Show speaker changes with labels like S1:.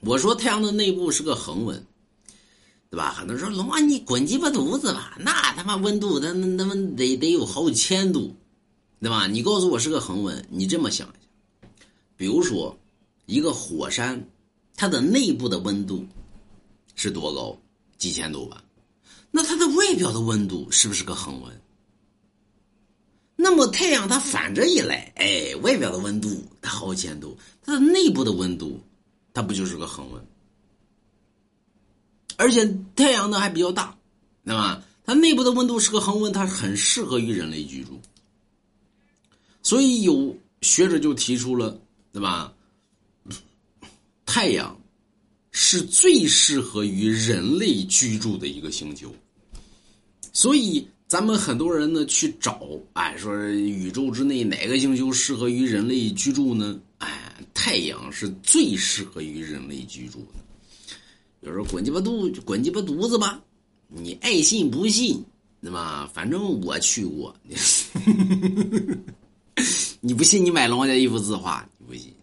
S1: 我说太阳的内部是个恒温，对吧？很多人说龙啊，你滚鸡巴犊子吧！那他妈温度，他那他妈得得有好几千度，对吧？你告诉我是个恒温，你这么想一下，比如说一个火山，它的内部的温度是多高？几千度吧？那它的外表的温度是不是个恒温？那么太阳它反着一来，哎，外表的温度它好几千度，它的内部的温度，它不就是个恒温？而且太阳呢还比较大，对吧？它内部的温度是个恒温，它很适合于人类居住。所以有学者就提出了，对吧？太阳是最适合于人类居住的一个星球。所以咱们很多人呢去找，哎，说宇宙之内哪个星球适合于人类居住呢？哎，太阳是最适合于人类居住的。有时候滚鸡巴肚，滚鸡巴犊子吧！你爱信不信，对吧？反正我去过，你不信你买龙家一幅字画，你不信。